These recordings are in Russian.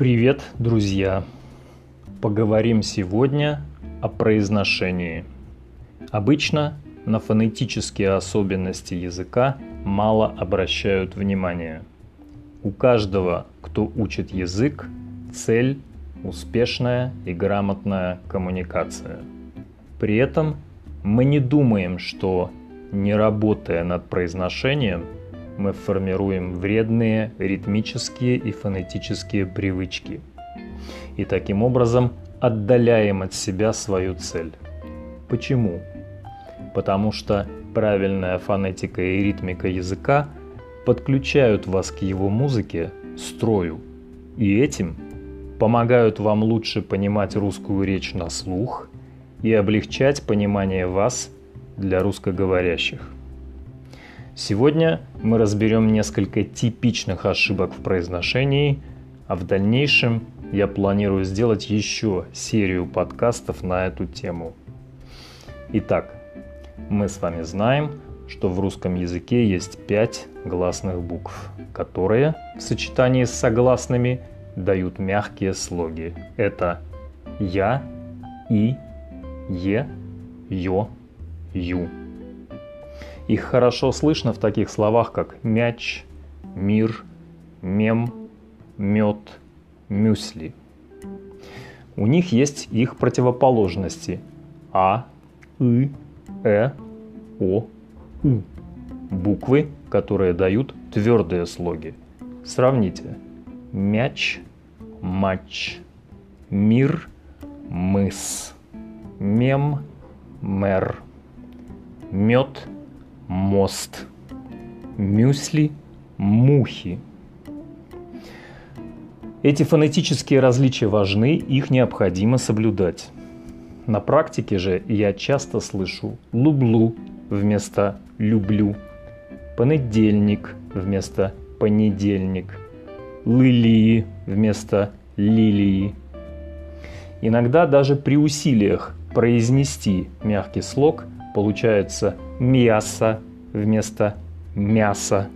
Привет, друзья! Поговорим сегодня о произношении. Обычно на фонетические особенности языка мало обращают внимание. У каждого, кто учит язык, цель – успешная и грамотная коммуникация. При этом мы не думаем, что не работая над произношением – мы формируем вредные ритмические и фонетические привычки. И таким образом отдаляем от себя свою цель. Почему? Потому что правильная фонетика и ритмика языка подключают вас к его музыке, строю, и этим помогают вам лучше понимать русскую речь на слух и облегчать понимание вас для русскоговорящих. Сегодня мы разберем несколько типичных ошибок в произношении, а в дальнейшем я планирую сделать еще серию подкастов на эту тему. Итак, мы с вами знаем, что в русском языке есть пять гласных букв, которые в сочетании с согласными дают мягкие слоги. Это я, и, е, ё, ю. Их хорошо слышно в таких словах, как мяч, мир, мем, мед, мюсли. У них есть их противоположности А, И, Э, О, У. Буквы, которые дают твердые слоги. Сравните. Мяч, матч, мир, мыс, мем, мэр, мед, мост, мюсли, мухи. Эти фонетические различия важны, их необходимо соблюдать. На практике же я часто слышу «люблю» вместо «люблю», «понедельник» вместо «понедельник», «лилии» вместо «лилии». Иногда даже при усилиях произнести мягкий слог получается мясо вместо мяса,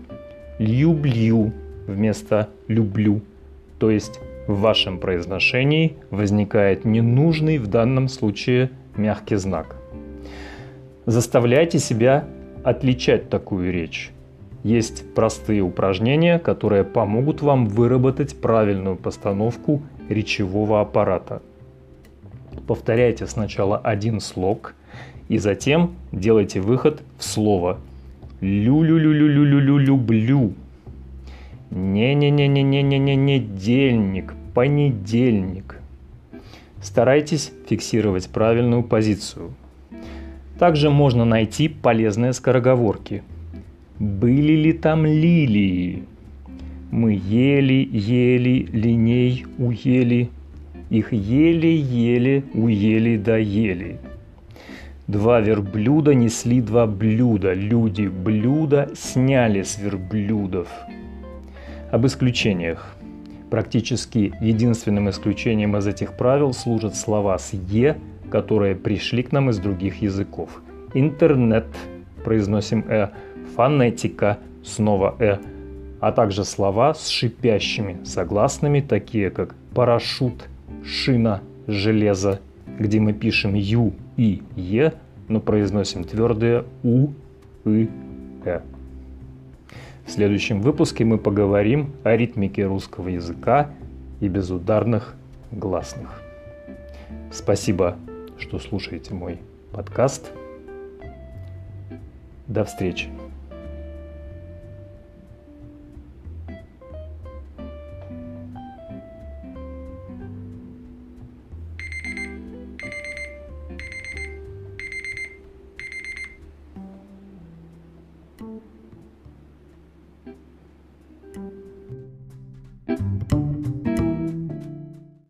люблю вместо люблю. То есть в вашем произношении возникает ненужный в данном случае мягкий знак. Заставляйте себя отличать такую речь. Есть простые упражнения, которые помогут вам выработать правильную постановку речевого аппарата. Повторяйте сначала один слог – и затем делайте выход в слово. Лю-лю-лю-лю-лю-лю-люблю. Не-не-не-не-не-не-не-недельник, понедельник. Старайтесь фиксировать правильную позицию. Также можно найти полезные скороговорки. Были ли там лилии? Мы ели, ели, линей, уели. Их еле-еле, уели, доели. Два верблюда несли два блюда. Люди блюда сняли с верблюдов. Об исключениях. Практически единственным исключением из этих правил служат слова с «е», которые пришли к нам из других языков. Интернет, произносим «э», фонетика, снова «э», а также слова с шипящими согласными, такие как парашют, шина, железо, где мы пишем «ю» и «е», но произносим твердые «у», «ы», «э». В следующем выпуске мы поговорим о ритмике русского языка и безударных гласных. Спасибо, что слушаете мой подкаст. До встречи.